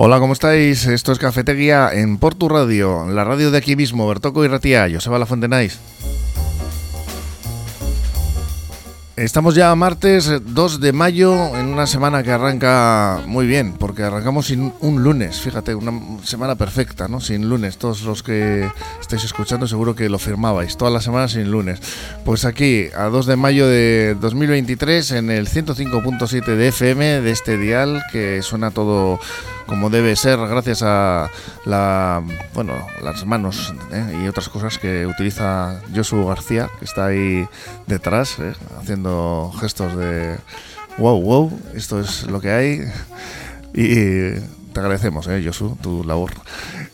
Hola, ¿cómo estáis? Esto es Cafetería en Portu Radio, la radio de aquí mismo, Bertoco y Ratía, Joseba La Fontenais. Estamos ya martes 2 de mayo, en una semana que arranca muy bien, porque arrancamos sin un lunes, fíjate, una semana perfecta, ¿no? Sin lunes. Todos los que estáis escuchando seguro que lo firmabais, toda la semana sin lunes. Pues aquí, a 2 de mayo de 2023, en el 105.7 de FM de este dial, que suena todo como debe ser gracias a la, bueno, las manos ¿eh? y otras cosas que utiliza Josu García, que está ahí detrás, ¿eh? haciendo gestos de wow, wow, esto es lo que hay. Y te agradecemos, ¿eh, Josu, tu labor.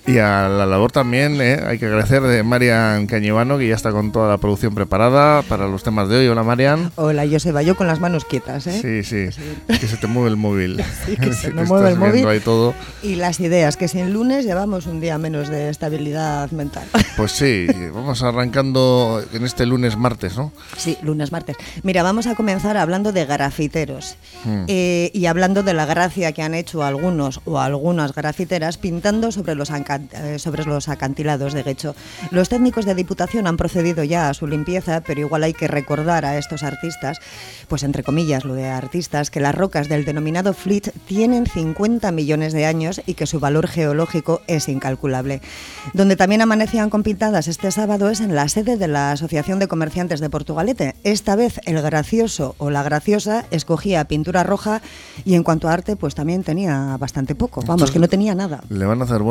Y a la labor también ¿eh? hay que agradecer de Marian Cañivano, que ya está con toda la producción preparada para los temas de hoy. Hola, Marian. Hola, Joseba, yo con las manos quietas, ¿eh? Sí, sí, que se te mueve el móvil. sí, que se me mueve el móvil. Ahí todo. Y las ideas, que si en lunes llevamos un día menos de estabilidad mental. Pues sí, vamos arrancando en este lunes martes, ¿no? Sí, lunes martes. Mira, vamos a comenzar hablando de grafiteros hmm. eh, y hablando de la gracia que han hecho algunos o algunas grafiteras pintando sobre los eh, sobre los acantilados de Guecho. Los técnicos de Diputación han procedido ya a su limpieza, pero igual hay que recordar a estos artistas, pues entre comillas lo de artistas, que las rocas del denominado Fleet tienen 50 millones de años y que su valor geológico es incalculable. Donde también amanecían con pintadas este sábado es en la sede de la Asociación de Comerciantes de Portugalete. Esta vez el gracioso o la graciosa escogía pintura roja y en cuanto a arte pues también tenía bastante poco. Vamos, que no tenía nada. Le van a hacer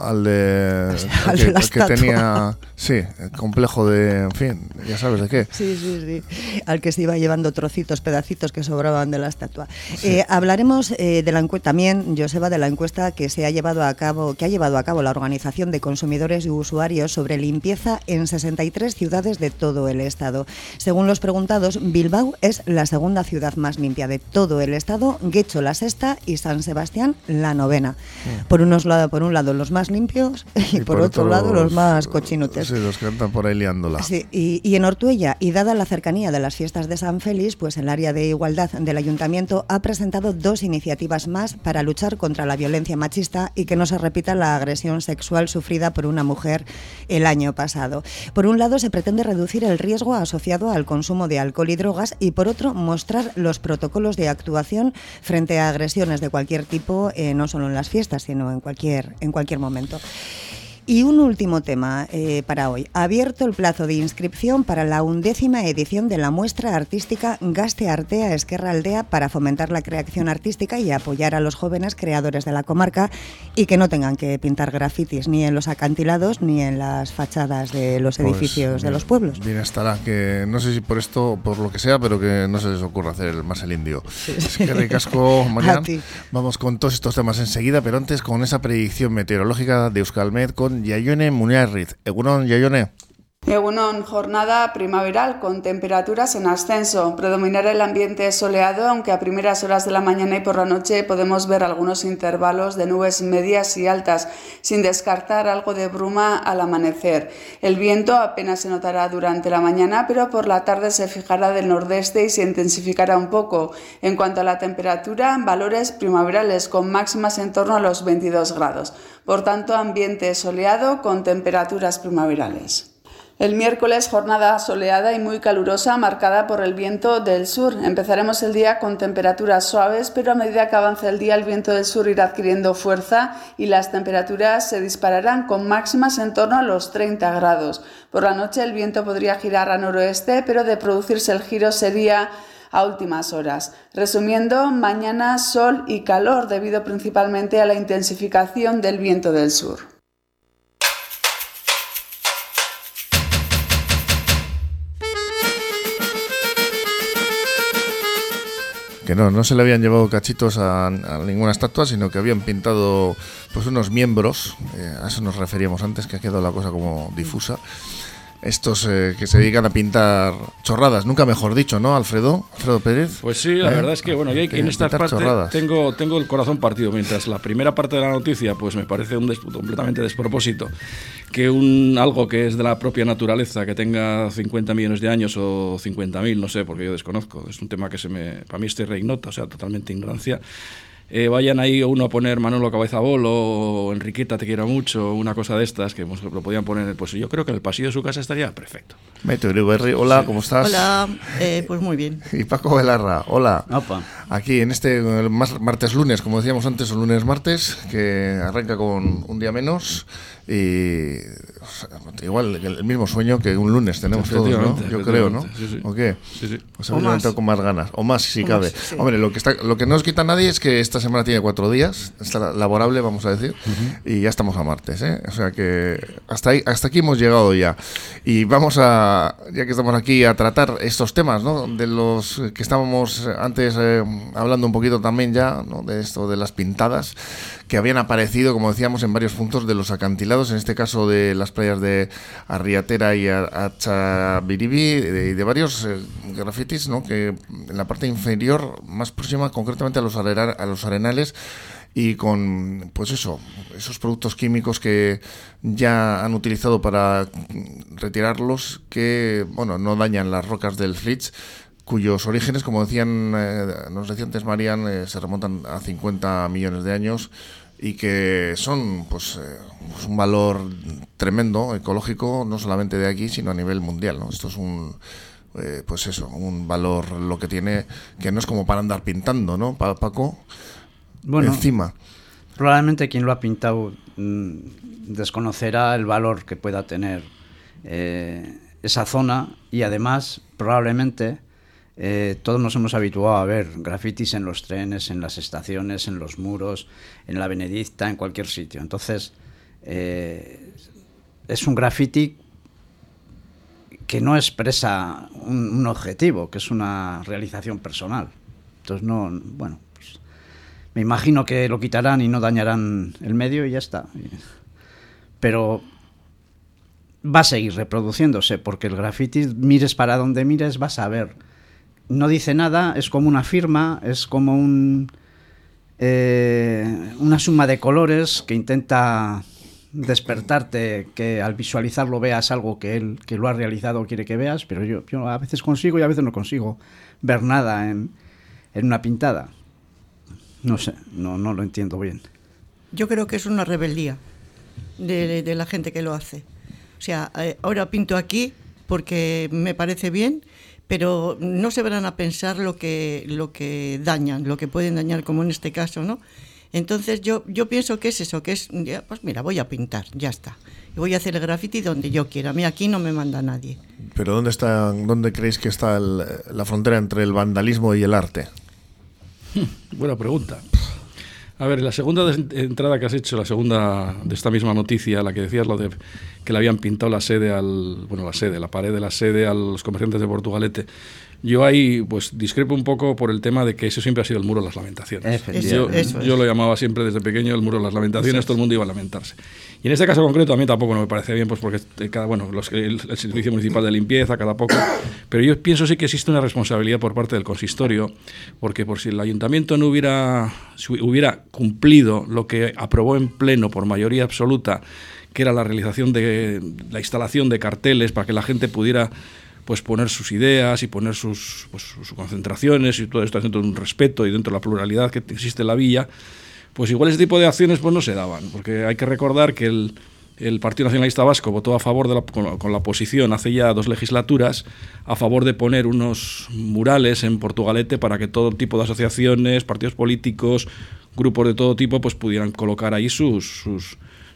al de, que, tenía, sí, complejo de, en fin, ya sabes de qué. Sí, sí, sí, al que se iba llevando trocitos, pedacitos que sobraban de la estatua. Eh, hablaremos eh, de la encuesta, también, Joseba, de la encuesta que se ha llevado a cabo, que ha llevado a cabo la Organización de Consumidores y Usuarios sobre limpieza en 63 ciudades de todo el estado. Según los preguntados, Bilbao es la segunda ciudad más limpia de todo el estado, Guecho la sexta y San Sebastián la novena. Mm. Por, unos, por un lado los más más limpios y, por, otro, lado los más cochinotes. Sí, los que andan por ahí liándola. Sí, y, en Ortuella, y dada la cercanía de las fiestas de San Félix, pues el área de igualdad del ayuntamiento ha presentado dos iniciativas más para luchar contra la violencia machista y que no se repita la agresión sexual sufrida por una mujer el año pasado. Por un lado, se pretende reducir el riesgo asociado al consumo de alcohol y drogas y por otro, mostrar los protocolos de actuación frente a agresiones de cualquier tipo, eh, no solo en las fiestas, sino en cualquier, en cualquier momento momento. Y un último tema eh, para hoy. Abierto el plazo de inscripción para la undécima edición de la muestra artística Gaste Artea Esquerra Aldea para fomentar la creación artística y apoyar a los jóvenes creadores de la comarca y que no tengan que pintar grafitis ni en los acantilados ni en las fachadas de los pues edificios de los pueblos. Bien estará, que no sé si por esto o por lo que sea, pero que no se les ocurra hacer más el indio. Es que Marian. Vamos con todos estos temas enseguida, pero antes con esa predicción meteorológica de Euskalmet con jaione muniarritz. Egunon jaione? Egunon, jornada primaveral con temperaturas en ascenso. Predominará el ambiente soleado, aunque a primeras horas de la mañana y por la noche podemos ver algunos intervalos de nubes medias y altas, sin descartar algo de bruma al amanecer. El viento apenas se notará durante la mañana, pero por la tarde se fijará del nordeste y se intensificará un poco. En cuanto a la temperatura, valores primaverales con máximas en torno a los 22 grados. Por tanto, ambiente soleado con temperaturas primaverales. El miércoles jornada soleada y muy calurosa marcada por el viento del sur. Empezaremos el día con temperaturas suaves, pero a medida que avance el día el viento del sur irá adquiriendo fuerza y las temperaturas se dispararán con máximas en torno a los 30 grados. Por la noche el viento podría girar a noroeste, pero de producirse el giro sería a últimas horas. Resumiendo, mañana sol y calor debido principalmente a la intensificación del viento del sur. Que no, no se le habían llevado cachitos a, ninguna estatua, sino que habían pintado pues unos miembros, eh, a eso nos referíamos antes, que ha quedado la cosa como difusa estos eh, que se dedican a pintar chorradas, nunca mejor dicho, ¿no, Alfredo? Alfredo Pérez. Pues sí, la ¿Eh? verdad es que, bueno, yo en esta parte tengo, tengo el corazón partido, mientras la primera parte de la noticia, pues me parece un completamente despropósito que un algo que es de la propia naturaleza, que tenga 50 millones de años o 50.000, no sé, porque yo desconozco, es un tema que se me, para mí estoy reignota, o sea, totalmente ignorancia eh, vayan ahí uno a poner Manolo Cabeza Bolo o Enriqueta Te Quiero Mucho, una cosa de estas, que pues, lo podían poner, pues yo creo que en el pasillo de su casa estaría perfecto. hola, ¿cómo estás? Hola, eh, pues muy bien. Y Paco Velarra, hola. Aquí en este martes lunes, como decíamos antes, o lunes martes, que arranca con un día menos y igual el mismo sueño que un lunes tenemos todos, ¿no? Yo creo, ¿no? ¿O qué? Sí, sí. Pues o más. con más ganas, o más si cabe. Hombre, lo que está, lo que no nos quita nadie es que esta semana tiene cuatro días, está laborable, vamos a decir, y ya estamos a martes, ¿eh? O sea que hasta ahí, hasta aquí hemos llegado ya. Y vamos a, ya que estamos aquí, a tratar estos temas, ¿no? De los que estábamos antes eh, hablando un poquito también ya, ¿no? De esto de las pintadas que habían aparecido, como decíamos, en varios puntos de los acantilados, en este caso de las playas de Arriatera y Achabiribi, y de, varios eh, grafitis, ¿no? que en la parte inferior, más próxima concretamente a los, arenales, y con pues eso esos productos químicos que ya han utilizado para retirarlos que bueno no dañan las rocas del Flitz cuyos orígenes como decían eh, nos decía antes Marian eh, se remontan a 50 millones de años y que son pues, eh, pues, un valor tremendo ecológico no solamente de aquí sino a nivel mundial ¿no? esto es un eh, pues eso un valor lo que tiene que no es como para andar pintando no Paco bueno encima probablemente quien lo ha pintado mm, desconocerá el valor que pueda tener eh, esa zona y además probablemente eh, todos nos hemos habituado a ver grafitis en los trenes, en las estaciones, en los muros, en la Benedicta, en cualquier sitio. Entonces, eh, es un graffiti que no expresa un, objetivo, que es una realización personal. Entonces, no, bueno, pues, me imagino que lo quitarán y no dañarán el medio y ya está. Pero va a seguir reproduciéndose, porque el graffiti, mires para donde mires, vas a ver no dice nada, es como una firma, es como un, eh, una suma de colores que intenta despertarte, que al visualizarlo veas algo que él que lo ha realizado quiere que veas, pero yo, yo a veces consigo y a veces no consigo ver nada en, en una pintada. No sé, no, no lo entiendo bien. Yo creo que es una rebeldía de, de la gente que lo hace. O sea, eh, ahora pinto aquí porque me parece bien pero no se verán a pensar lo que, lo que dañan, lo que pueden dañar, como en este caso, ¿no? Entonces yo, yo pienso que es eso, que es, pues mira, voy a pintar, ya está. Y voy a hacer el graffiti donde yo quiera. A mí aquí no me manda nadie. Pero ¿dónde, está, dónde creéis que está la frontera entre el vandalismo y el arte? Buena pregunta. A ver, la segunda entrada que has hecho, la segunda de esta misma noticia, la que decías lo de que le habían pintado la sede al, bueno, la sede, la pared de la sede a los comerciantes de Portugalete. Yo ahí pues discrepo un poco por el tema de que eso siempre ha sido el muro de las lamentaciones. yo, yo lo llamaba siempre desde pequeño el muro de las lamentaciones, todo el mundo iba a lamentarse. Y en este caso concreto a mí tampoco no me parece bien, pues porque cada, bueno, los, el, el, Servicio Municipal de Limpieza, cada poco, pero yo pienso sí que existe una responsabilidad por parte del consistorio, porque por si el ayuntamiento no hubiera, hubiera cumplido lo que aprobó en pleno por mayoría absoluta, que era la realización de la instalación de carteles para que la gente pudiera pues poner sus ideas y poner sus, pues, concentraciones y todo esto dentro de un respeto y dentro de la pluralidad que existe en la villa, pues igual ese tipo de acciones pues no se daban, porque hay que recordar que el, Partido Nacionalista Vasco votó a favor de con, la oposición hace ya dos legislaturas a favor de poner unos murales en Portugalete para que todo tipo de asociaciones, partidos políticos, grupos de todo tipo pues pudieran colocar ahí sus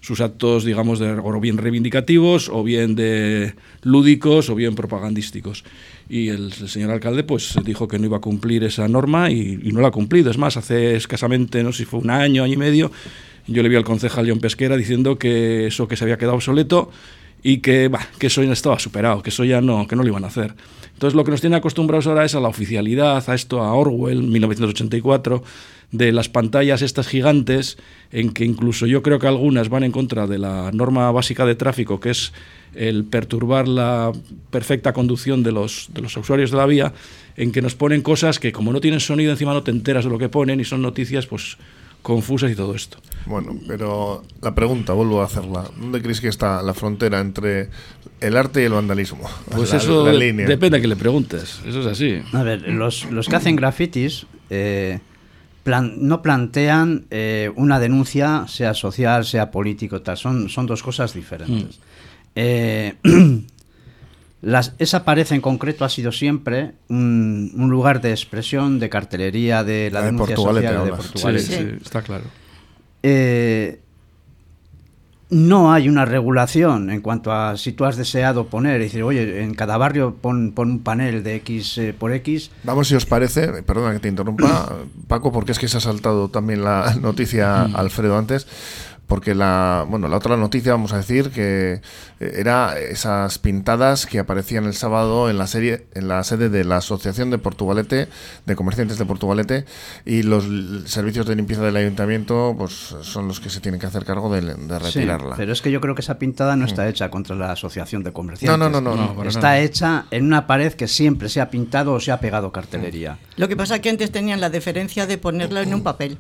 sus actos, digamos, de, o bien reivindicativos, o bien de lúdicos, o bien propagandísticos. Y el, señor alcalde pues dijo que no iba a cumplir esa norma y, no la ha cumplido. Es más, hace escasamente, no sé si fue un año, año y medio, yo le vi al concejal León Pesquera diciendo que eso que se había quedado obsoleto y que, que eso ya estaba superado, que eso ya no, que no lo iban a hacer. Entonces lo que nos tiene acostumbrados ahora es a la oficialidad, a esto, a Orwell, 1984, de las pantallas estas gigantes, en que incluso yo creo que algunas van en contra de la norma básica de tráfico, que es el perturbar la perfecta conducción de los, de los usuarios de la vía, en que nos ponen cosas que como no tienen sonido encima no te enteras de lo que ponen y son noticias pues confusas y todo esto. Bueno, pero la pregunta, vuelvo a hacerla. ¿Dónde crees que está la frontera entre el arte y el vandalismo? Pues eso depende a que le preguntes, eso es así. A ver, los, los que hacen grafitis... Eh, no plantean eh, una denuncia, sea social, sea político, tal. Son, son dos cosas diferentes. Mm. Eh, esa pared en concreto ha sido siempre un, lugar de expresión, de cartelería, de la, denuncia social de Portugal. Sí, sí, está claro. Eh, no hay una regulación en cuanto a si tú has deseado poner, y decir, oye, en cada barrio pon, un panel de X eh, por X. Vamos, si os parece, perdona que te interrumpa, Paco, porque es que se ha saltado también la noticia mm. Alfredo antes porque la, bueno, la otra noticia, vamos a decir, que eh, era esas pintadas que aparecían el sábado en la serie, en la sede de la Asociación de Portugalete, de comerciantes de Portugalete, y los servicios de limpieza del ayuntamiento, pues son los que se tienen que hacer cargo de, retirarla. pero es que yo creo que esa pintada no está mm. hecha contra la Asociación de Comerciantes. No, no, no, no. está hecha en una pared que siempre se ha pintado o se ha pegado cartelería. Lo que pasa es que antes tenían la deferencia de ponerla en un papel.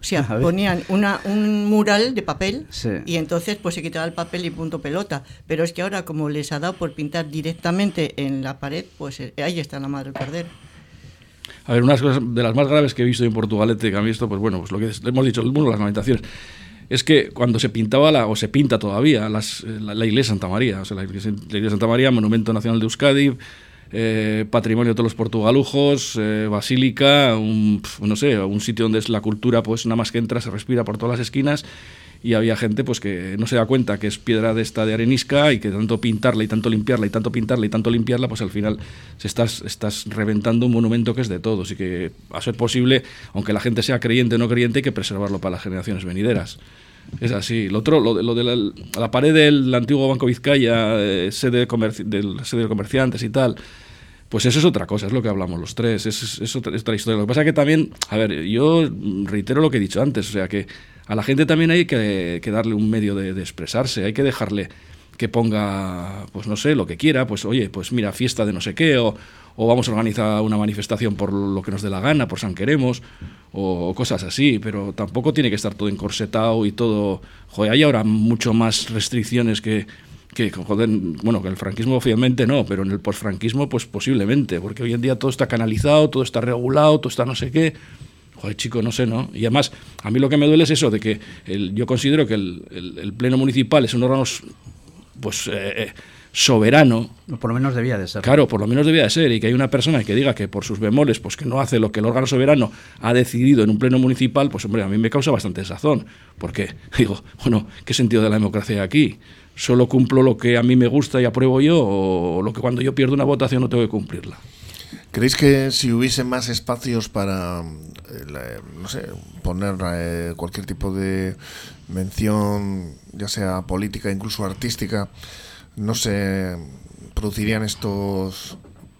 O sea, ponían una, un mural de papel y entonces pues se quitaba el papel y punto pelota. Pero es que ahora como les ha dado por pintar directamente en la pared, pues eh, ahí está la madre del cordero. A ver, unas cosas de las más graves que he visto en Portugalete, que han visto, pues bueno, pues lo que hemos dicho, uno de las lamentaciones, es que cuando se pintaba, la, o se pinta todavía, las, la, iglesia Santa María, o sea, la iglesia, la iglesia Santa María, Monumento Nacional de Euskadi, eh, patrimonio de todos los portugalujos, eh, basílica, un, no sé, un sitio donde es la cultura, pues nada más que entra, se respira por todas las esquinas y había gente pues que no se da cuenta que es piedra de esta de arenisca y que tanto pintarla y tanto limpiarla y tanto pintarla y tanto limpiarla, pues al final se estás, estás reventando un monumento que es de todos y que a ser posible, aunque la gente sea creyente o no creyente, hay que preservarlo para las generaciones venideras. Es así. Lo otro, lo, de la, pared del antiguo Banco Vizcaya, eh, sede, del, sede de comerciantes y tal, pues eso es otra cosa, es lo que hablamos los tres, es, otra, historia. Lo que pasa es que también, a ver, yo reitero lo que he dicho antes, o sea que a la gente también hay que, darle un medio de, expresarse, hay que dejarle que ponga, pues no sé, lo que quiera, pues oye, pues mira, fiesta de no sé qué, o, o vamos a organizar una manifestación por lo que nos dé la gana, por San Queremos, o, cosas así, pero tampoco tiene que estar todo encorsetado y todo, joder, hay ahora mucho más restricciones que que joder, bueno, que el franquismo obviamente no, pero en el posfranquismo pues posiblemente, porque hoy en día todo está canalizado, todo está regulado, todo está no sé qué. Joder, chico, no sé, ¿no? Y además, a mí lo que me duele es eso, de que yo considero que el, Pleno Municipal es un órgano pues eh, eh, soberano. Por lo menos debía de ser. Claro, por lo menos debía de ser. Y que hay una persona que diga que por sus bemoles, pues que no hace lo que el órgano soberano ha decidido en un pleno municipal, pues hombre, a mí me causa bastante desazón. Porque digo, bueno, ¿qué sentido de la democracia aquí? solo cumplo lo que a mí me gusta y apruebo yo o lo que cuando yo pierdo una votación no tengo que cumplirla. ¿Creéis que si hubiese más espacios para, eh, no sé, poner eh, cualquier tipo de mención, ya sea política, incluso artística, no se producirían estos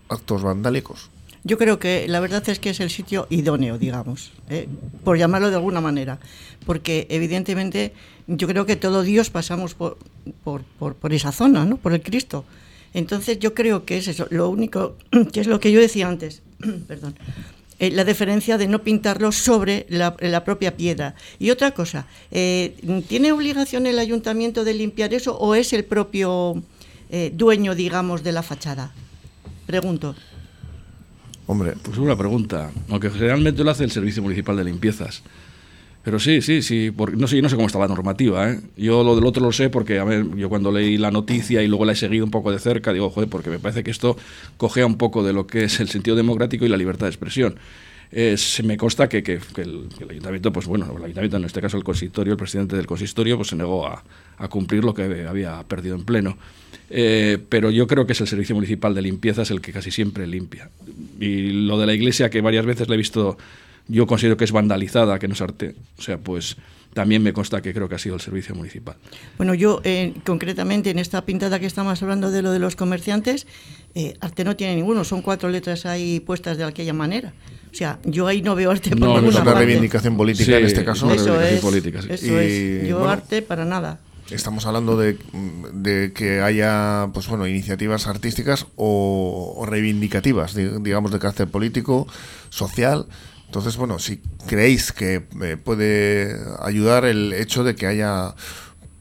actos vandálicos? Yo creo que la verdad es que es el sitio idóneo, digamos, ¿eh? por llamarlo de alguna manera, porque evidentemente yo creo que todo Dios pasamos por, por, por, esa zona, ¿no? por el Cristo. Entonces yo creo que es eso, lo único, que es lo que yo decía antes, perdón, eh, la diferencia de no pintarlo sobre la, propia piedra. Y otra cosa, eh, ¿tiene obligación el ayuntamiento de limpiar eso o es el propio dueño, digamos, de la fachada? Pregunto. Hombre, pues una pregunta. Aunque generalmente lo hace el Servicio Municipal de Limpiezas. Pero sí, sí, sí. no, sé, no sé cómo está la normativa. ¿eh? Yo lo del otro lo sé porque, yo cuando leí la noticia y luego la he seguido un poco de cerca, digo, joder, porque me parece que esto cogea un poco de lo que es el sentido democrático y la libertad de expresión. se me consta que, que, el, ayuntamiento, pues bueno, el ayuntamiento, en este caso el consistorio, el presidente del consistorio, pues se negó a, a cumplir lo que había perdido en pleno. Eh, pero yo creo que es el Servicio Municipal de Limpieza es el que casi siempre limpia. Y lo de la iglesia, que varias veces le he visto, yo considero que es vandalizada, que no es arte. O sea, pues también me consta que creo que ha sido el servicio municipal. Bueno, yo eh, concretamente en esta pintada que estamos hablando de lo de los comerciantes, eh, arte no tiene ninguno, son cuatro letras ahí puestas de aquella manera. O sea, yo ahí no veo arte por no, es una reivindicación política en este caso. Eso, es, política, eso es, yo arte para nada. Estamos hablando de, que haya pues bueno iniciativas artísticas o, reivindicativas, digamos, de carácter político, social. Entonces, bueno, si creéis que eh, puede ayudar el hecho de que haya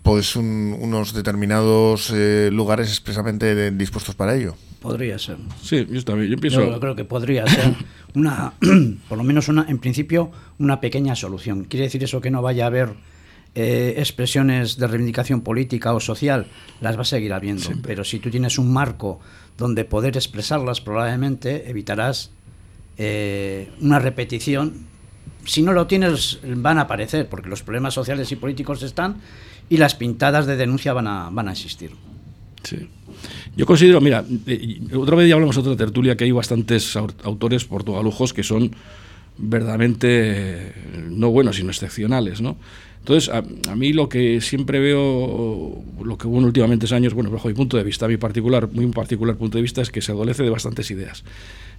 pues unos determinados eh, lugares expresamente dispuestos para ello. Podría ser. Sí, yo también. Yo pienso. Yo creo que podría ser una, por lo menos una, en principio, una pequeña solución. ¿Quiere decir eso que no vaya a haber eh, expresiones de reivindicación política o social? Las va a seguir habiendo. Pero si tú tienes un marco donde poder expresarlas, probablemente evitarás eh, una repetición. Si no lo tienes, van a aparecer, porque los problemas sociales y políticos están y las pintadas de denuncia van a, van a existir. Sí. Yo considero, mira, eh, otra vez ya hablamos otra tertulia que hay bastantes autores portugalujos que son verdaderamente eh, no buenos, sino excepcionales, ¿no? Entonces, a, mí lo que siempre veo, lo que hubo en últimamente años, bueno, bajo mi punto de vista, mi particular, muy particular punto de vista, es que se adolece de bastantes ideas.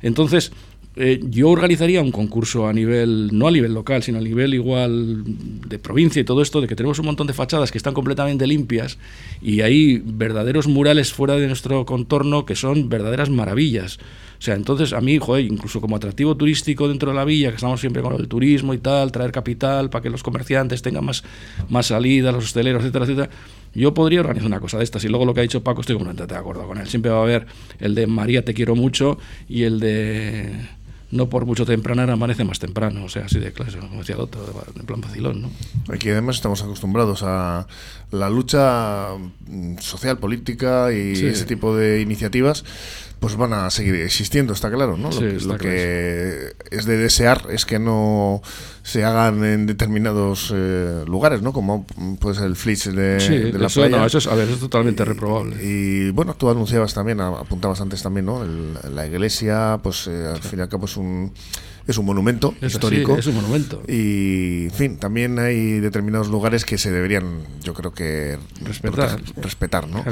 Entonces, eh, yo organizaría un concurso a nivel, no a nivel local, sino a nivel igual de provincia y todo esto, de que tenemos un montón de fachadas que están completamente limpias y hay verdaderos murales fuera de nuestro contorno que son verdaderas maravillas. O sea, entonces a mí, joder, incluso como atractivo turístico dentro de la villa, que estamos siempre con el turismo y tal, traer capital para que los comerciantes tengan más, más salidas, los hosteleros, etcétera, etcétera, yo podría organizar una cosa de estas. Y luego lo que ha dicho Paco, estoy completamente de acuerdo con él. Siempre va a haber el de María te quiero mucho y el de no por mucho temprano amanece más temprano, o sea, así de clase, como decía otro, en plan vacilón, ¿no? Aquí además estamos acostumbrados a la lucha mm, social, política y ese tipo de iniciativas pues van a seguir existiendo, está claro, ¿no? lo, que, es de desear es que no se hagan en determinados eh, lugares, ¿no? Como pues el flitz de, la playa. eso es, a ver, es totalmente reprobable. Y bueno, tú anunciabas también, apuntabas antes también, ¿no? la iglesia, pues eh, al fin y al cabo es un es un monumento histórico. es un monumento. Y, en fin, también hay determinados lugares que se deberían, yo creo que respetar, respetar ¿no?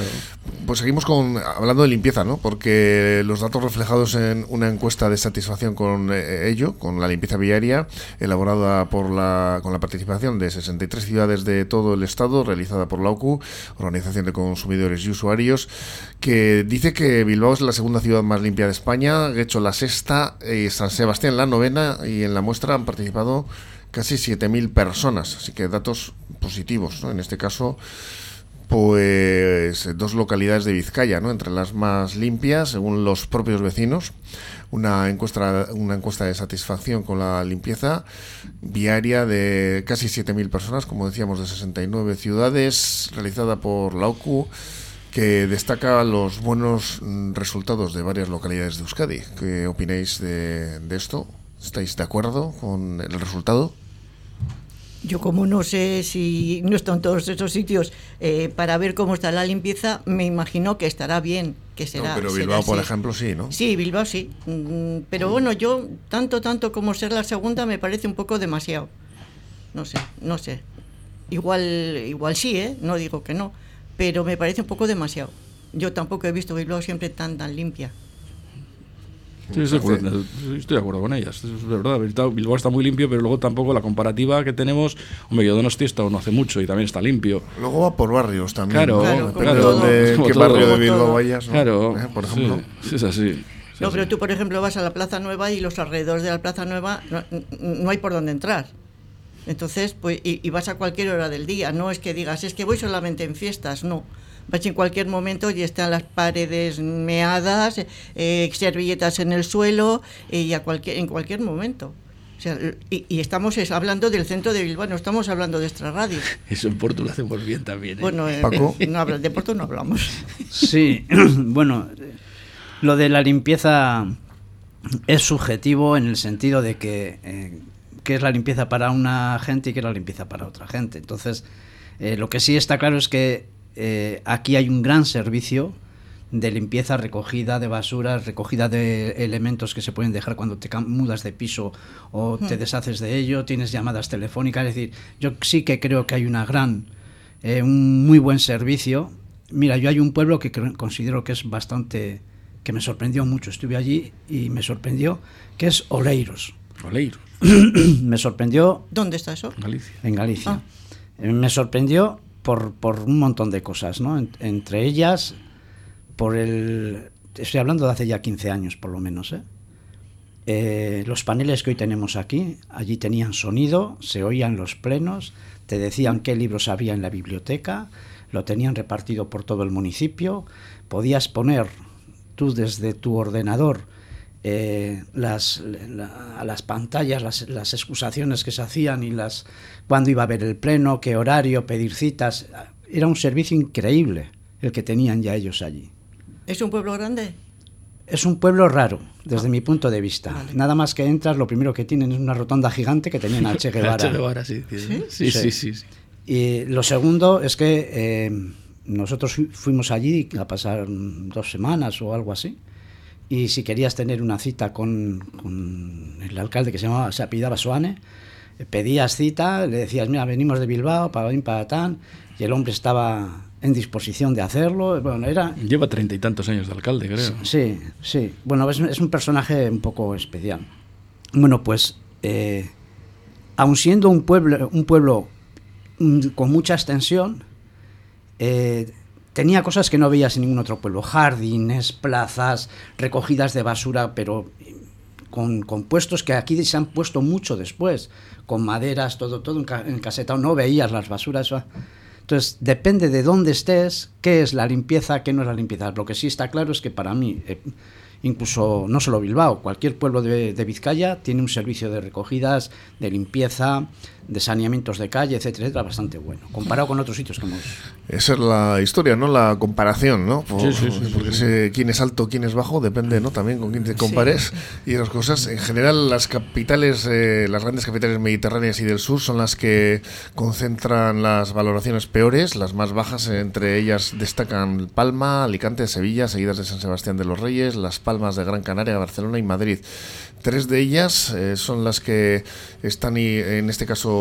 Pues seguimos con hablando de limpieza, ¿no? Porque los datos reflejados en una encuesta de satisfacción con eh, ello, con la limpieza viaria, elaborada por la, con la participación de 63 ciudades de todo el estado, realizada por la OCU, Organización de Consumidores y Usuarios, que dice que Bilbao es la segunda ciudad más limpia de España, hecho la sexta y San Sebastián la novena y en la muestra han participado casi 7.000 personas, así que datos positivos. En este caso, pues dos localidades de Vizcaya, ¿no? entre las más limpias, según los propios vecinos. Una encuesta, una encuesta de satisfacción con la limpieza viaria de casi 7.000 personas, como decíamos, de 69 ciudades, realizada por la OCU que destaca los buenos resultados de varias localidades de Euskadi. ¿Qué opináis de esto? ¿Estáis de acuerdo con el resultado? Yo como no sé si no están todos esos sitios eh, para ver cómo está la limpieza, me imagino que estará bien, que será. pero Bilbao, por ejemplo, sí, ¿no? Sí, Bilbao sí. Mm, pero bueno, yo tanto, tanto como ser la segunda me parece un poco demasiado. No sé, no sé. Igual, igual sí, ¿eh? No digo que no, pero me parece un poco demasiado. Yo tampoco he visto Bilbao siempre tan, tan limpia. Sí, estoy, de acuerdo con ellas. Es verdad, Bilbao está muy limpio, pero luego tampoco la comparativa que tenemos, hombre, yo Donosti está no hace mucho y también está limpio. Luego va por barrios también. Claro, claro. De qué barrio de Bilbao vayas, Claro, eh, por ejemplo. Sí, es así. no, pero tú, por ejemplo, vas a la Plaza Nueva y los alrededores de la Plaza Nueva no, hay por dónde entrar. Entonces, pues, y vas a cualquier hora del día. No es que digas, es que voy solamente en fiestas, no vas en cualquier momento y están las paredes meadas, eh, servilletas en el suelo eh, y a cualquier, en cualquier momento. y, estamos hablando del centro de Bilbao, no estamos hablando de extra radio. Eso en Porto lo hacemos bien también. ¿eh? Bueno, no, de Porto no hablamos. Sí, bueno, lo de la limpieza es subjetivo en el sentido de que qué es la limpieza para una gente y qué es la limpieza para otra gente. Entonces, lo que sí está claro es que eh, aquí hay un gran servicio de limpieza, recogida de basuras, recogida de elementos que se pueden dejar cuando te mudas de piso o te hmm. deshaces de ello, tienes llamadas telefónicas, es decir, yo sí que creo que hay una gran, eh, un muy buen servicio. Mira, yo hay un pueblo que considero que es bastante, que me sorprendió mucho, estuve allí y me sorprendió, que es Oleiros. Oleiros. me sorprendió... ¿Dónde está eso? Galicia. En Galicia. Ah. Eh, me sorprendió por, por un montón de cosas, ¿no? entre ellas, por el... Estoy hablando de hace ya 15 años, por lo menos, ¿eh? ¿eh? los paneles que hoy tenemos aquí, allí tenían sonido, se oían los plenos, te decían qué libros había en la biblioteca, lo tenían repartido por todo el municipio, podías poner tú desde tu ordenador eh, las, a las pantallas, las, las, excusaciones que se hacían y las cuándo iba a haber el pleno, qué horario, pedir citas. Era un servicio increíble el que tenían ya ellos allí. ¿Es un pueblo grande? Es un pueblo raro, desde mi punto de vista. Nada más que entras, lo primero que tienen es una rotonda gigante que tenían a Che Guevara. che Guevara sí, ¿Sí? Sí, sí, Y lo segundo es que eh, nosotros fuimos allí a pasar dos semanas o algo así. Y si querías tener una cita con, el alcalde que se llamaba, se apellidaba Soane, pedías cita, le decías, mira, venimos de Bilbao, para para tan, y el hombre estaba en disposición de hacerlo. Bueno, era... Lleva treinta y tantos años de alcalde, creo. Sí, sí. Bueno, es, un personaje un poco especial. Bueno, pues, eh, aun siendo un pueblo, un pueblo mm, con mucha extensión, eh, tenía cosas que no veías en ningún otro pueblo. Jardines, plazas, recogidas de basura, pero con, con, puestos que aquí se han puesto mucho después, con maderas, todo, todo encasetado. No veías las basuras. Entonces, depende de dónde estés, qué es la limpieza, qué no es la limpieza. Lo que sí está claro es que para mí, eh, incluso no solo Bilbao, cualquier pueblo de, de, Vizcaya tiene un servicio de recogidas, de limpieza, de saneamientos de calle, etcétera, etcétera, bastante bueno, comparado con otros sitios que hemos... Esa es la historia, ¿no? La comparación, ¿no? sí, sí, sí, porque quién es alto, quién es bajo, depende, ¿no? También con quién te compares y las cosas. En general, las capitales, eh, las grandes capitales mediterráneas y del sur son las que concentran las valoraciones peores, las más bajas, entre ellas destacan Palma, Alicante, Sevilla, seguidas de San Sebastián de los Reyes, Las Palmas de Gran Canaria, Barcelona y Madrid. Tres de ellas eh, son las que están, y, en este caso,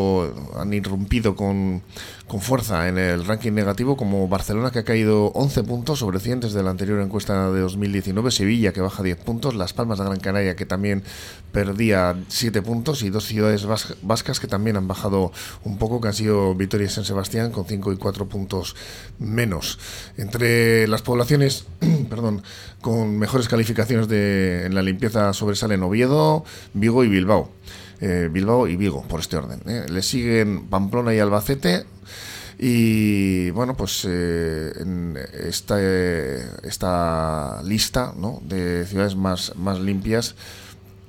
han irrumpido con, con, fuerza en el ranking negativo, como Barcelona, que ha caído 11 puntos sobre 100 desde la anterior encuesta de 2019, Sevilla, que baja 10 puntos, Las Palmas de Gran Canaria, que también perdía 7 puntos, y dos ciudades vascas que también han bajado un poco, que han sido Vitoria y San Sebastián, con 5 y 4 puntos menos. Entre las poblaciones, perdón, con mejores calificaciones de, en la limpieza sobresalen Oviedo, Vigo y Bilbao. Eh, Bilbao y Vigo, por este orden. ¿eh? Le siguen Pamplona y Albacete. Y bueno, pues eh, en esta, esta lista de ciudades más, más limpias,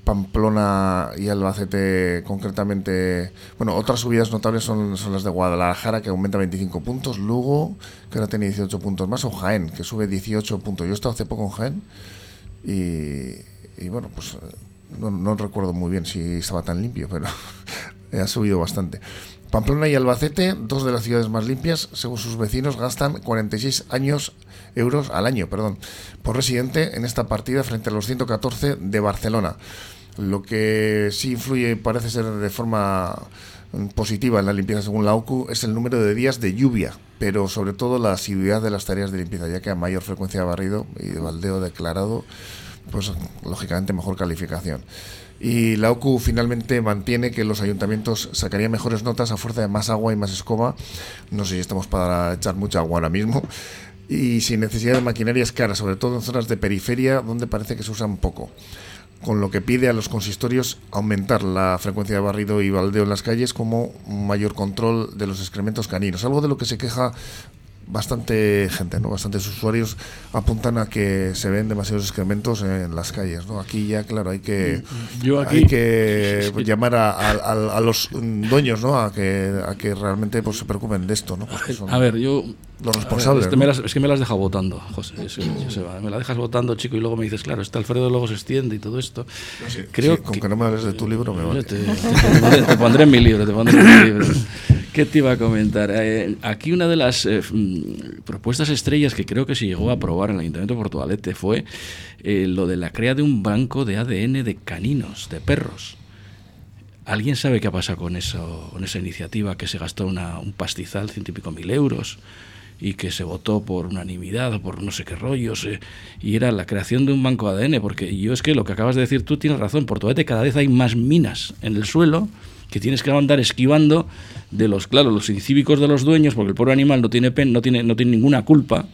Pamplona y Albacete concretamente, bueno, otras subidas notables son, son las de Guadalajara que aumenta 25 puntos, Lugo que ahora tiene 18 puntos más, o Jaén que sube 18 puntos. Yo he estado hace poco en Jaén y bueno, pues no, recuerdo muy bien si estaba tan limpio, pero ha subido bastante. Pamplona y Albacete, dos de las ciudades más limpias, según sus vecinos, gastan 46 años, euros al año perdón, por residente en esta partida frente a los 114 de Barcelona. Lo que sí influye, parece ser de forma positiva en la limpieza según la OCU es el número de días de lluvia, pero sobre todo la asiduidad de las tareas de limpieza, ya que a mayor frecuencia de barrido y de baldeo declarado, pues lógicamente mejor calificación. Y la OCU finalmente mantiene que los ayuntamientos sacarían mejores notas a fuerza de más agua y más escoba. No sé si estamos para echar mucha agua ahora mismo. Y sin necesidad de maquinarias caras, sobre todo en zonas de periferia donde parece que se usan poco. Con lo que pide a los consistorios aumentar la frecuencia de barrido y baldeo en las calles como mayor control de los excrementos caninos. Algo de lo que se queja bastante gente, ¿no? bastantes usuarios apuntan a que se ven demasiados excrementos en las calles. ¿no? Aquí ya, claro, hay que, hay que llamar a, a, los dueños ¿no? a, que, a que realmente pues, se preocupen de esto. ¿no? a ver, yo... Los responsables. es que me las deja votando, José. me la dejas votando, chico, y luego me dices, claro, este Alfredo luego se extiende y todo esto. Creo con que, no me hables de tu libro me vale. Te, te, pondré en mi libro, te pondré en mi libro. ¿Qué te iba a comentar? Eh, aquí una de las eh, mm, propuestas estrellas que creo que se llegó a aprobar en el Ayuntamiento de Portugalete fue eh, lo de la crea de un banco de ADN de caninos, de perros. ¿Alguien sabe qué ha pasado con, eso, con esa iniciativa que se gastó una, un pastizal, ciento y pico mil euros? Y que se votó por unanimidad o por no sé qué rollos, y era la creación de un banco ADN, porque yo es que lo que acabas de decir tú tienes razón, Portugalete cada vez hay más minas en el suelo que tienes que andar esquivando de los, claro, los incívicos de los dueños, porque el pobre animal no tiene, pen, no tiene, no tiene ninguna culpa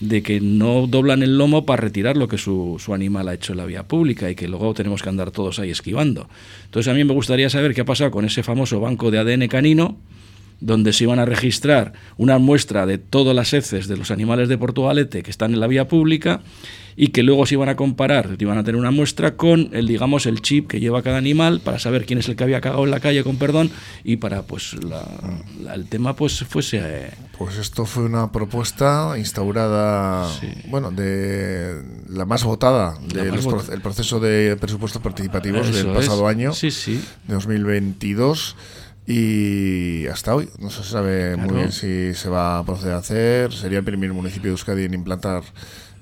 de que no doblan el lomo para retirar lo que su, su, animal ha hecho en la vía pública y que luego tenemos que andar todos ahí esquivando. Entonces a mí me gustaría saber qué ha pasado con ese famoso banco de ADN canino donde se iban a registrar una muestra de todas las heces de los animales de Portugalete que están en la vía pública y que luego se iban a comparar, iban a tener una muestra con el digamos el chip que lleva cada animal para saber quién es el que había cagado en la calle con perdón y para pues el tema pues fuese eh, pues esto fue una propuesta instaurada bueno de la más votada del proceso de presupuestos participativos del pasado año sí, sí. de 2022 y hasta hoy no se sabe muy bien si se va a proceder a hacer. Sería el primer municipio de Euskadi en implantar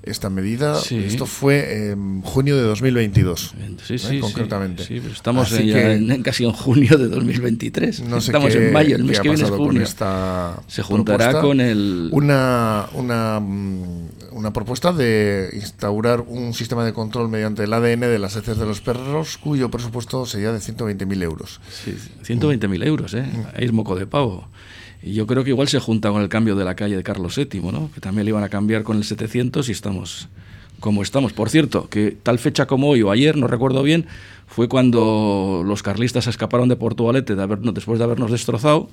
esta medida. Esto fue en junio de 2022, sí, sí, concretamente. Sí, estamos en, casi en junio de 2023. No estamos en mayo, el mes que viene es junio. Se juntará con el... Una, una, mm, una propuesta de instaurar un sistema de control mediante el ADN de las heces de los perros, cuyo presupuesto sería de 120.000 euros. Sí, 120.000 euros, ¿eh? Mm. Ahí es moco de pavo. Y yo creo que igual se junta con el cambio de la calle de Carlos VII, ¿no? que también le iban a cambiar con el 700 y estamos como estamos. Por cierto, que tal fecha como hoy o ayer, no recuerdo bien, fue cuando los carlistas escaparon de Portugalete de después de habernos destrozado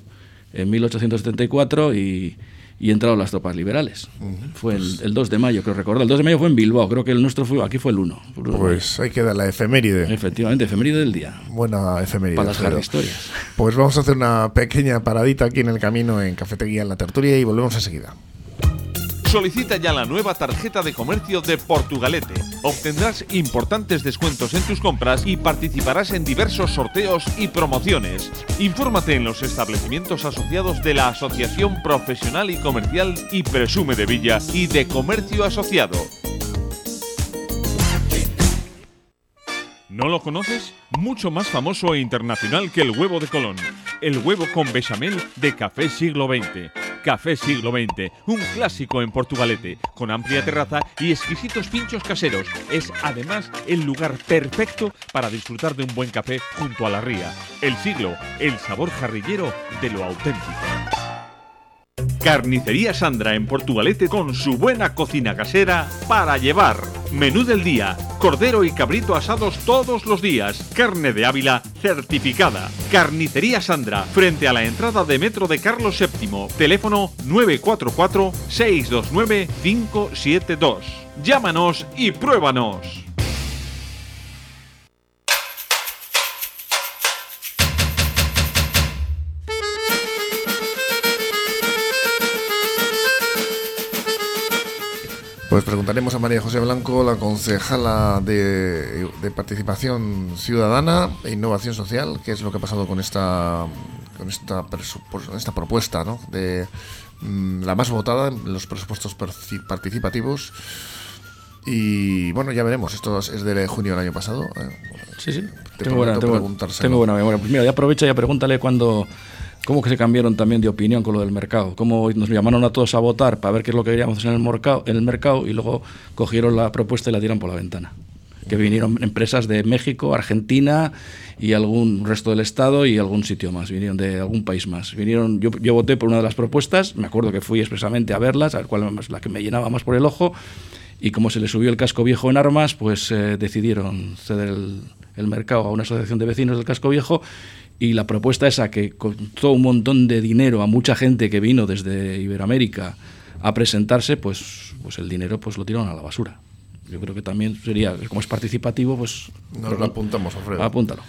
en 1874 y y entraron las tropas liberales. Fue el, 2 de mayo, creo recordar. El 2 de mayo fue en Bilbao, creo que el nuestro fue aquí fue el 1. Pues hay que dar la efeméride. Efectivamente, efeméride del día. Buena efeméride. Para las historias. Pues vamos a hacer una pequeña paradita aquí en el camino en Cafetería en la Tertulia y volvemos enseguida. Solicita ya la nueva tarjeta de comercio de Portugalete. Obtendrás importantes descuentos en tus compras y participarás en diversos sorteos y promociones. Infórmate en los establecimientos asociados de la Asociación Profesional y Comercial y Presume de Villa y de Comercio Asociado. ¿No lo conoces? Mucho más famoso e internacional que el huevo de Colón. El huevo con bechamel de Café Siglo XX Café Siglo XX, un clásico en Portugalete, con amplia terraza y exquisitos pinchos caseros. Es además el lugar perfecto para disfrutar de un buen café junto a la ría. El siglo, el sabor jarrillero de lo auténtico. Carnicería Sandra en Portugalete con su buena cocina casera para llevar. Menú del día, cordero y cabrito asados todos los días, carne de Ávila certificada. Carnicería Sandra, frente a la entrada de metro de Carlos VII, teléfono 944-629-572. Llámanos y pruébanos. Pues preguntaremos a María José Blanco, la concejala de, Participación Ciudadana e Innovación Social, qué es lo que ha pasado con esta con esta, esta propuesta ¿no? de mm, la más votada en los presupuestos participativos. Y bueno, ya veremos, esto es de junio del año pasado. ¿eh? Sí, sí, tengo buena, tengo buena memoria. Pues mira, ya aprovecha y pregúntale cuando cómo que se cambiaron también de opinión con lo del mercado, cómo nos llamaron a todos a votar para ver qué es lo que queríamos hacer en el mercado, en el mercado y luego cogieron la propuesta y la tiran por la ventana. Que vinieron empresas de México, Argentina y algún resto del estado y algún sitio más, vinieron de algún país más. Vinieron, yo, yo voté por una de las propuestas, me acuerdo que fui expresamente a verlas, a ver cuál es la que me llenaba más por el ojo, y como se le subió el casco viejo en armas, pues eh, decidieron ceder el, el mercado a una asociación de vecinos del casco viejo y la propuesta esa que costó un montón de dinero a mucha gente que vino desde Iberoamérica a presentarse, pues, pues el dinero pues lo tiraron a la basura. Yo creo que también sería, como es participativo, pues... Nos lo apuntamos, Alfredo. Apúntalo.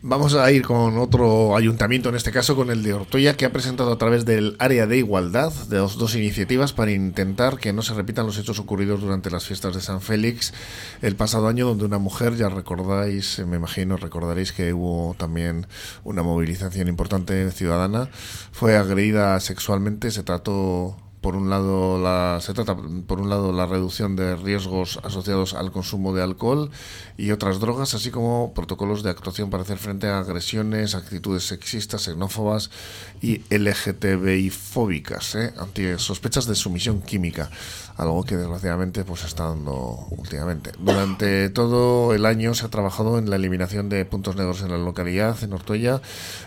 Vamos a ir con otro ayuntamiento, en este caso con el de Ortoya, que ha presentado a través del área de igualdad de dos, dos, iniciativas para intentar que no se repitan los hechos ocurridos durante las fiestas de San Félix el pasado año, donde una mujer, ya recordáis, me imagino, recordaréis que hubo también una movilización importante ciudadana, fue agredida sexualmente, se trató por un lado la, se trata por un lado la reducción de riesgos asociados al consumo de alcohol y otras drogas, así como protocolos de actuación para hacer frente a agresiones, actitudes sexistas, xenófobas y LGTBI fóbicas, ¿eh? ante sospechas de sumisión química, algo que desgraciadamente pues está dando últimamente. Durante todo el año se ha trabajado en la eliminación de puntos negros en la localidad, en Ortuella,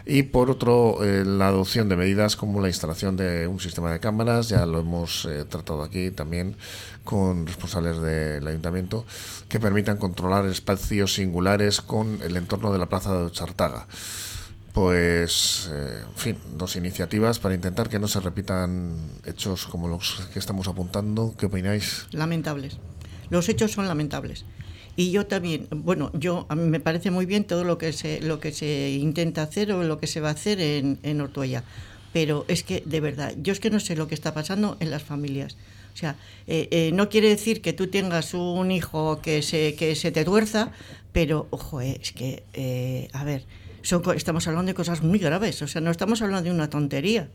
y por otro la adopción de medidas como la instalación de un sistema de cámaras, ya lo hemos eh, tratado aquí también con responsables del ayuntamiento, que permitan controlar espacios singulares con el entorno de la plaza de Chartaga. Pues, eh, en fin, dos iniciativas para intentar que no se repitan hechos como los que estamos apuntando. ¿Qué opináis? Lamentables. Los hechos son lamentables. Y yo también, bueno, yo a mí me parece muy bien todo lo que se lo que se intenta hacer o lo que se va a hacer en, en Ortuella, pero es que de verdad, yo es que no sé lo que está pasando en las familias. O sea, eh, eh, no quiere decir que tú tengas un hijo que se, que se te tuerza, pero, ojo, eh, es que, a ver, son, estamos hablando de cosas muy graves, o sea, no estamos hablando de una tontería.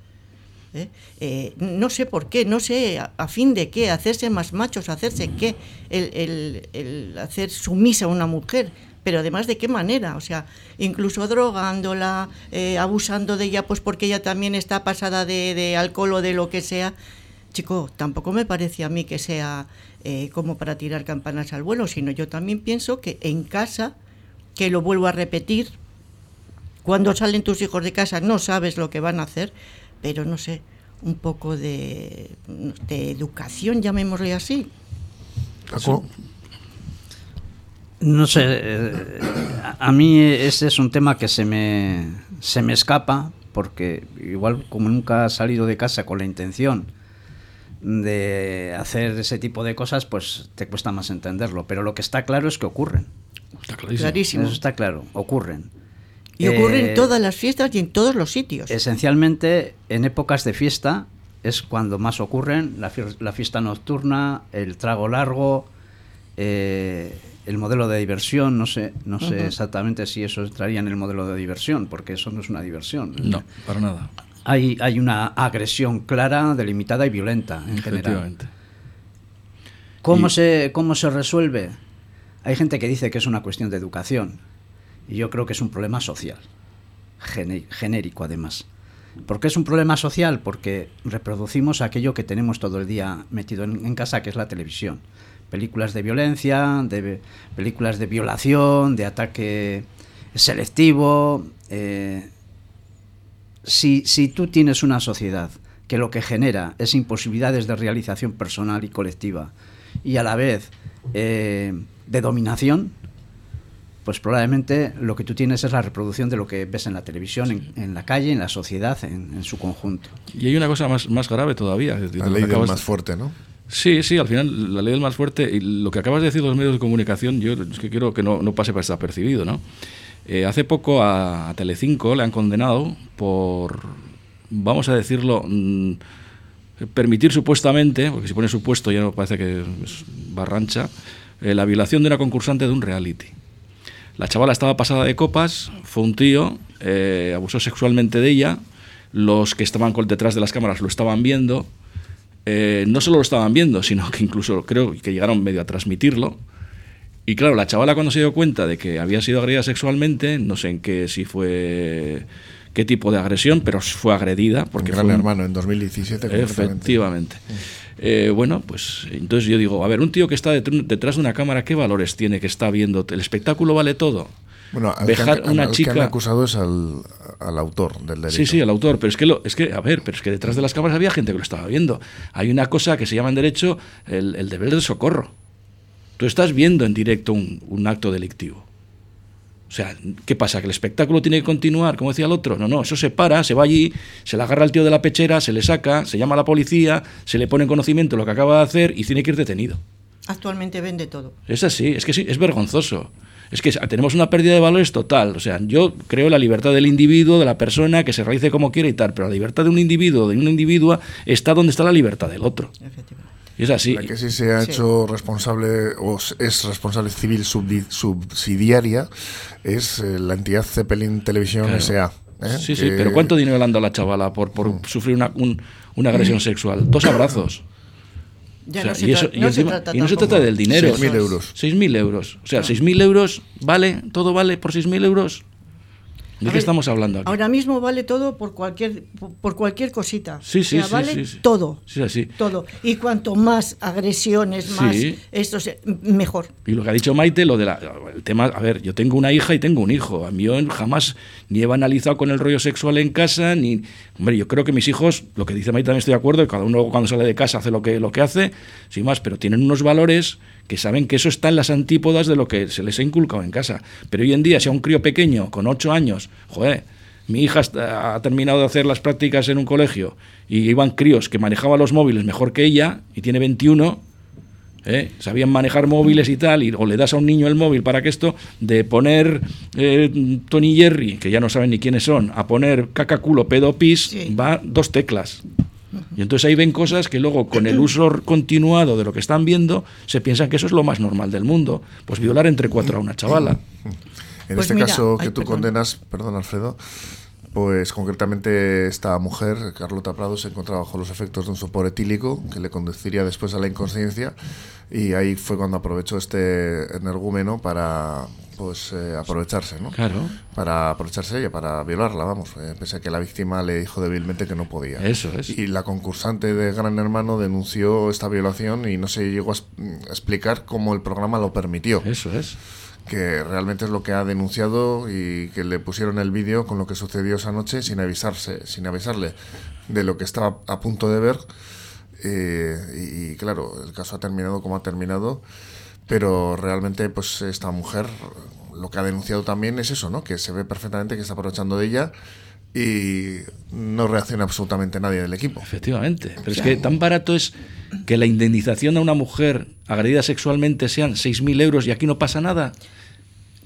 no sé por qué, no sé a, fin de qué, hacerse más machos, hacerse qué, el, el, hacer sumisa a una mujer, pero además de qué manera, o sea, incluso drogándola, abusando de ella, pues porque ella también está pasada de, de alcohol o de lo que sea chico, tampoco me parece a mí que sea eh, como para tirar campanas al vuelo, sino yo también pienso que en casa, que lo vuelvo a repetir, cuando salen tus hijos de casa no sabes lo que van a hacer, pero no sé, un poco de, educación, llamémosle así. No sé, eh, a mí ese es un tema que se me, se me escapa, porque igual como nunca ha salido de casa con la intención de hacer ese tipo de cosas, pues te cuesta más entenderlo. Pero lo que está claro es que ocurren. Está clarísimo. Eso está claro, ocurren. Y ocurren en eh, todas las fiestas y en todos los sitios. Esencialmente, en épocas de fiesta es cuando más ocurren, la, fiesta nocturna, el trago largo, eh, el modelo de diversión, no sé, no sé exactamente si eso entraría en el modelo de diversión, porque eso no es una diversión. No, para nada hay, hay una agresión clara, delimitada y violenta en general. ¿Cómo, se, ¿Cómo se resuelve? Hay gente que dice que es una cuestión de educación y yo creo que es un problema social, genérico además. ¿Por qué es un problema social? Porque reproducimos aquello que tenemos todo el día metido en, casa, que es la televisión. Películas de violencia, de, películas de violación, de ataque selectivo, eh, si, si tú tienes una sociedad que lo que genera es imposibilidades de realización personal y colectiva y a la vez eh, de dominación, pues probablemente lo que tú tienes es la reproducción de lo que ves en la televisión, en, la calle, en la sociedad, en, su conjunto. Y hay una cosa más, más grave todavía. La ley del más fuerte, ¿no? Sí, sí, al final la ley del más fuerte, y lo que acabas de decir de los medios de comunicación, yo es que quiero que no, no pase para desapercibido, ¿no? Eh, hace poco a, Telecinco le han condenado por, vamos a decirlo, mm, permitir supuestamente, porque si pone supuesto ya no parece que es barrancha, eh, la violación de una concursante de un reality. La chavala estaba pasada de copas, fue un tío, eh, abusó sexualmente de ella, los que estaban detrás de las cámaras lo estaban viendo, no solo lo estaban viendo, sino que incluso creo que llegaron medio a transmitirlo, y claro, la chavala cuando se dio cuenta de que había sido agredida sexualmente, no sé en qué si fue qué tipo de agresión, pero fue agredida porque gran hermano en 2017. Efectivamente. Eh, bueno, pues entonces yo digo, a ver, un tío que está detrás de una cámara, ¿qué valores tiene que está viendo? ¿El espectáculo vale todo? Bueno, Dejar una chica... que han acusado es al, autor del delito. Sí, sí, al autor. Pero es que, lo, es que, a ver, pero es que detrás de las cámaras había gente que lo estaba viendo. Hay una cosa que se llama en derecho el, el deber de socorro. Tú estás viendo en directo un, acto delictivo. O sea, ¿qué pasa? ¿Que el espectáculo tiene que continuar, como decía el otro? No, no, eso se para, se va allí, se le agarra al tío de la pechera, se le saca, se llama a la policía, se le pone en conocimiento lo que acaba de hacer y tiene que ir detenido. Actualmente vende todo. Es así, es que sí, es vergonzoso. Es que tenemos una pérdida de valores total. O sea, yo creo la libertad del individuo, de la persona, que se realice como quiera y tal, pero la libertad de un individuo, de una individua, está donde está la libertad del otro. Efectivamente. Es así. La que sí se ha hecho responsable o es responsable civil subsidiaria es eh, la entidad Zeppelin Televisión S.A. ¿eh? Sí, sí, pero ¿cuánto dinero le han dado a la chavala por, por mm. sufrir una, una agresión sexual? Dos abrazos. y, eso, y, no se y, no se trata del dinero. 6.000 euros. 6.000 euros. O sea, 6.000 euros, ¿vale? ¿Todo vale por 6.000 euros? ¿De qué estamos hablando aquí? Ahora mismo vale todo por cualquier por cualquier cosita. Sí, sí, sí, vale todo. Sí, sí. Todo. Y cuanto más agresiones, más esto mejor. Y lo que ha dicho Maite, lo de la, el tema, a ver, yo tengo una hija y tengo un hijo. A mí yo jamás ni he banalizado con el rollo sexual en casa, ni hombre, yo creo que mis hijos, lo que dice Maite también estoy de acuerdo, que cada uno cuando sale de casa hace lo que lo que hace, sin más, pero tienen unos valores que saben que eso está en las antípodas de lo que se les ha inculcado en casa. Pero hoy en día, si a un crío pequeño, con ocho años, joder, Mi hija ha terminado de hacer las prácticas en un colegio y iban críos que manejaban los móviles mejor que ella y tiene 21 ¿eh? sabían manejar móviles y tal, y, o le das a un niño el móvil para que esto, de poner eh, Tony Jerry, que ya no saben ni quiénes son, a poner caca culo pedo pis, va dos teclas. Y entonces ahí ven cosas que luego con el uso continuado de lo que están viendo se piensan que eso es lo más normal del mundo. Pues violar entre cuatro a una chavala. En pues este caso que tú condenas, perdón Alfredo, pues concretamente esta mujer, Carlota Prado, se encontraba bajo los efectos de un sopor etílico que le conduciría después a la inconsciencia y ahí fue cuando aprovechó este energúmeno para pues eh, aprovecharse, ¿no? Claro. Para aprovecharse ella, para violarla, vamos. Eh, pese a que la víctima le dijo débilmente que no podía. Eso es. Y la concursante de Gran Hermano denunció esta violación y no se llegó a explicar cómo el programa lo permitió. Eso es que realmente es lo que ha denunciado y que le pusieron el vídeo con lo que sucedió esa noche sin avisarse, sin avisarle de lo que estaba a punto de ver. Eh, y, claro, el caso ha terminado como ha terminado, pero realmente pues esta mujer lo que ha denunciado también es eso, ¿no? Que se ve perfectamente que está aprovechando de ella y no reacciona absolutamente nadie del equipo. Efectivamente, pero es que tan barato es que la indemnización a una mujer agredida sexualmente sean 6.000 euros y aquí no pasa nada.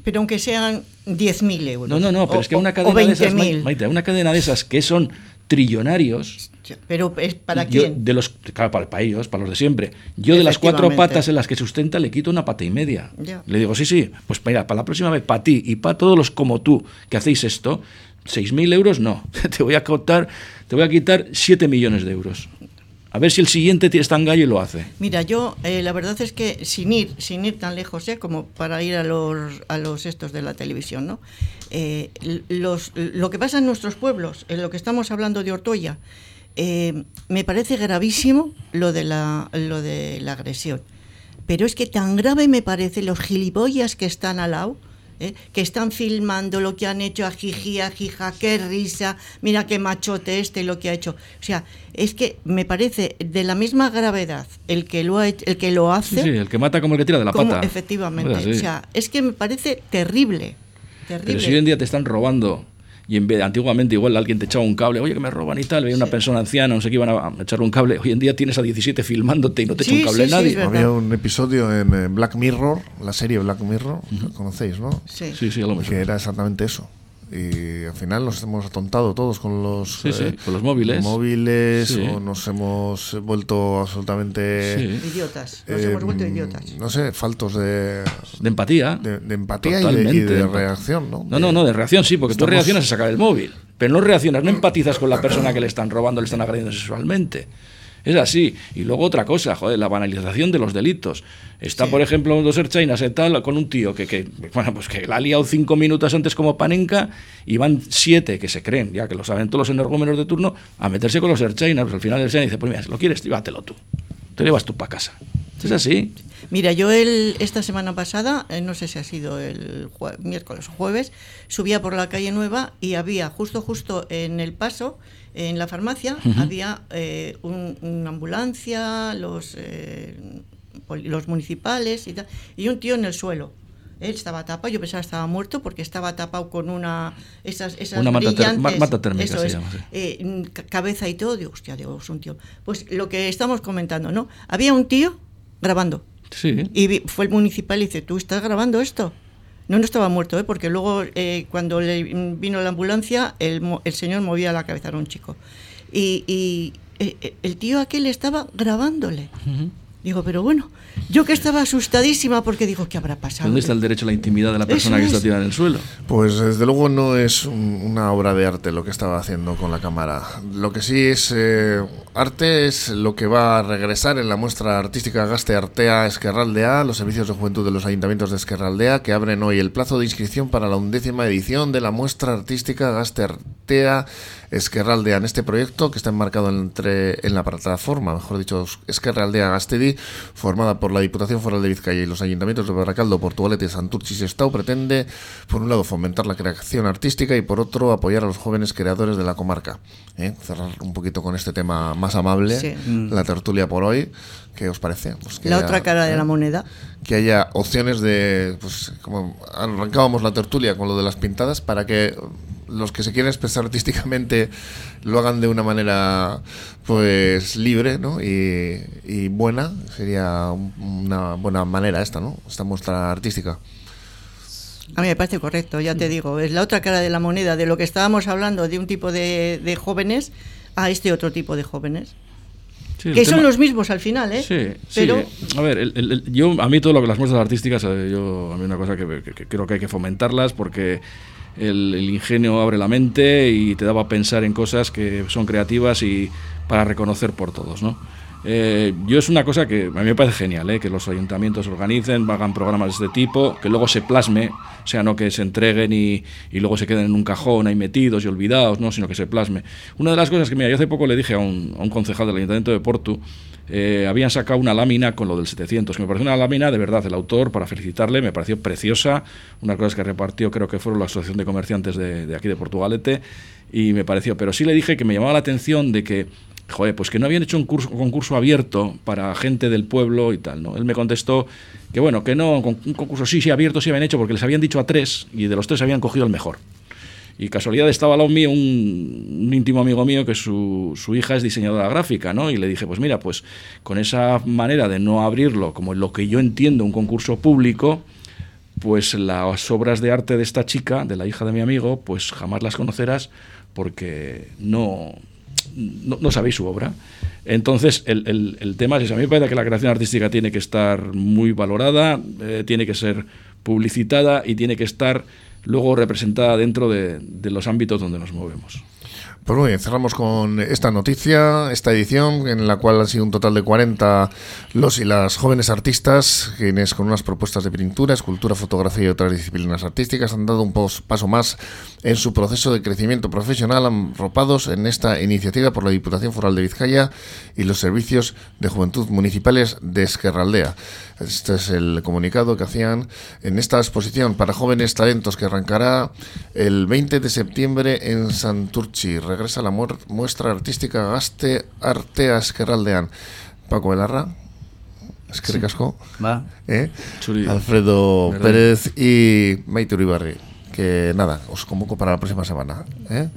Pero aunque sean 10.000 euros. No, no, no, pero es que una cadena de esas, Maite, una cadena de esas que son trillonarios. Pero es para quién? De los, claro, para, ellos, para los de siempre. Yo de las cuatro patas en las que sustenta le quito una pata y media. Le digo, sí, sí, pues mira, para la próxima vez, para ti y para todos los como tú que hacéis esto, 6.000 euros no. Te voy a contar, te voy a quitar 7 millones de euros. A ver si el siguiente está en gallo y lo hace. Mira, yo eh, la verdad es que sin ir, sin ir tan lejos, ¿eh? como para ir a los, a los estos de la televisión, ¿no? Eh, los, lo que pasa en nuestros pueblos, en lo que estamos hablando de Ortoya, eh, me parece gravísimo lo de, la, lo de la agresión. Pero es que tan grave me parece los gilipollas que están al lado ¿eh? que están filmando lo que han hecho a Jiji, a Jija, qué risa, mira qué machote este lo que ha hecho. O sea, es que me parece de la misma gravedad el que lo, ha, el que lo hace. Sí, el que mata como el que tira de la pata. Efectivamente. O sea, es que me parece terrible. terrible. Pero si hoy en día te están robando y en vez de, antiguamente igual alguien te echaba un cable, oye que me roban y tal, veía una persona anciana, no sé qué iban a echarle un cable. Hoy en día tienes a 17 filmándote y no te echa un cable nadie. Había un episodio en Black Mirror, la serie Black Mirror, conocéis, ¿no? Sí, sí, sí, Que era exactamente eso y al final nos hemos atontado todos con los, eh, con los móviles, móviles o nos hemos vuelto absolutamente idiotas, nos hemos vuelto idiotas. No sé, faltos de, de empatía, de, empatía y de, reacción, ¿no? No, no, no, de reacción sí, porque tú reaccionas a sacar el móvil, pero no reaccionas, no empatizas con la persona que le están robando, le están agrediendo sexualmente. Es así. Y luego otra cosa, joder, la banalización de los delitos. Está, por ejemplo, dos Chainas y tal, con un tío que, que, bueno, pues que la ha liado cinco minutos antes como panenca y van siete que se creen, ya que lo saben todos los energúmenos de turno, a meterse con los Erchainas. Pues al final el China dice, pues mira, si lo quieres, llévatelo tú. Te llevas tú para casa. Es así. Mira, yo el, esta semana pasada, eh, no sé si ha sido el miércoles o jueves, subía por la calle Nueva y había justo, justo en el paso, en la farmacia, había eh, una ambulancia, los, eh, los municipales y tal, y un tío en el suelo. Él estaba tapado, yo pensaba que estaba muerto porque estaba tapado con una esas, esas una mata, térmica se llama, cabeza y todo, digo, hostia, digo, es un tío. Pues lo que estamos comentando, ¿no? Había un tío grabando y fue el municipal y dice, ¿tú estás grabando esto? No, no estaba muerto, ¿eh? porque luego eh, cuando le vino la ambulancia, el, el, señor movía la cabeza, era un chico. Y, y eh, el tío aquel estaba grabándole. Digo, pero bueno, yo que estaba asustadísima porque digo, ¿qué habrá pasado? ¿Dónde está el derecho a la intimidad de la persona que está tirada en el suelo? Pues desde luego no es una obra de arte lo que estaba haciendo con la cámara. Lo que sí es eh, arte es lo que va a regresar en la muestra artística Gaste Artea Esquerraldea, los servicios de juventud de los ayuntamientos de Esquerraldea, que abren hoy el plazo de inscripción para la undécima edición de la muestra artística Gaste Artea Esquerraldea. En este proyecto que está enmarcado entre, en la plataforma, mejor dicho, Esquerraldea Gastedi, formada por la Diputación Foral de Vizcaya y los ayuntamientos de Baracaldo, Portugalete, Santurchi y Sestao, pretende, por un lado, fomentar la creación artística y, por otro, apoyar a los jóvenes creadores de la comarca. ¿eh? Cerrar un poquito con este tema más amable, la tertulia por hoy. ¿Qué os parece? Pues la otra cara de la ¿eh? moneda. Que haya opciones de, pues como arrancábamos la tertulia con lo de las pintadas, para que los que se quieren expresar artísticamente lo hagan de una manera pues libre ¿no? y, buena. Sería una buena manera esta, ¿no? Esta muestra artística. A mí me parece correcto, ya te digo, es la otra cara de la moneda de lo que estábamos hablando de un tipo de, jóvenes a este otro tipo de jóvenes. que son los mismos al final, ¿eh? Sí, Pero... A ver, yo, a mí todo lo que las muestras artísticas, eh, yo, a mí una cosa que, creo que hay que fomentarlas porque el, ingenio abre la mente y te daba a pensar en cosas que son creativas y para reconocer por todos, ¿no? Eh, yo es una cosa que a mí me parece genial, ¿eh? que los ayuntamientos organicen, hagan programas de este tipo, que luego se plasme, o sea, no que se entreguen y, luego se queden en un cajón ahí metidos y olvidados, no, sino que se plasme. Una de las cosas que, mira, yo hace poco le dije a un, a un concejal del Ayuntamiento de Porto, eh, habían sacado una lámina con lo del 700, que me pareció una lámina de verdad, el autor, para felicitarle, me pareció preciosa, una cosa que repartió creo que fueron la Asociación de Comerciantes de, aquí de Portugalete, y me pareció, pero sí le dije que me llamaba la atención de que joder, pues que no habían hecho un, curso, concurso abierto para gente del pueblo y tal, ¿no? Él me contestó que bueno, que no, un concurso sí, sí, abierto sí habían hecho porque les habían dicho a tres y de los tres habían cogido el mejor. Y casualidad estaba al mío un, íntimo amigo mío que su, su, hija es diseñadora gráfica, ¿no? Y le dije, pues mira, pues con esa manera de no abrirlo como lo que yo entiendo un concurso público, pues las obras de arte de esta chica, de la hija de mi amigo, pues jamás las conocerás porque no, no, sabéis su obra. Entonces, el, el, tema es A mí me parece que la creación artística tiene que estar muy valorada, eh, tiene que ser publicitada y tiene que estar luego representada dentro de los ámbitos donde nos movemos. Pues muy bien, cerramos con esta noticia, esta edición, en la cual han sido un total de 40 los y las jóvenes artistas, quienes con unas propuestas de pintura, escultura, fotografía y otras disciplinas artísticas han dado un paso más en su proceso de crecimiento profesional, arropados en esta iniciativa por la Diputación Foral de Vizcaya y los servicios de juventud municipales de Esquerraldea. Este es el comunicado que hacían en esta exposición para jóvenes talentos que arrancará el 20 de septiembre en Santurchi. Regresa la muestra artística Gaste Arteas Esquerraldean. Paco Belarra, es que Va. ¿Eh? Alfredo Pérez y Maite Uribarri. Que nada, os convoco para la próxima semana. ¿eh?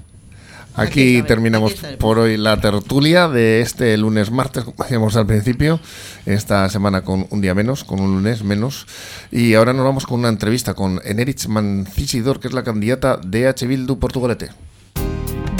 Aquí, terminamos por hoy la tertulia de este lunes martes, como decíamos al principio, esta semana con un día menos, con un lunes menos. Y ahora nos vamos con una entrevista con Enerich Mancisidor, que es la candidata de H. Bildu Portugalete.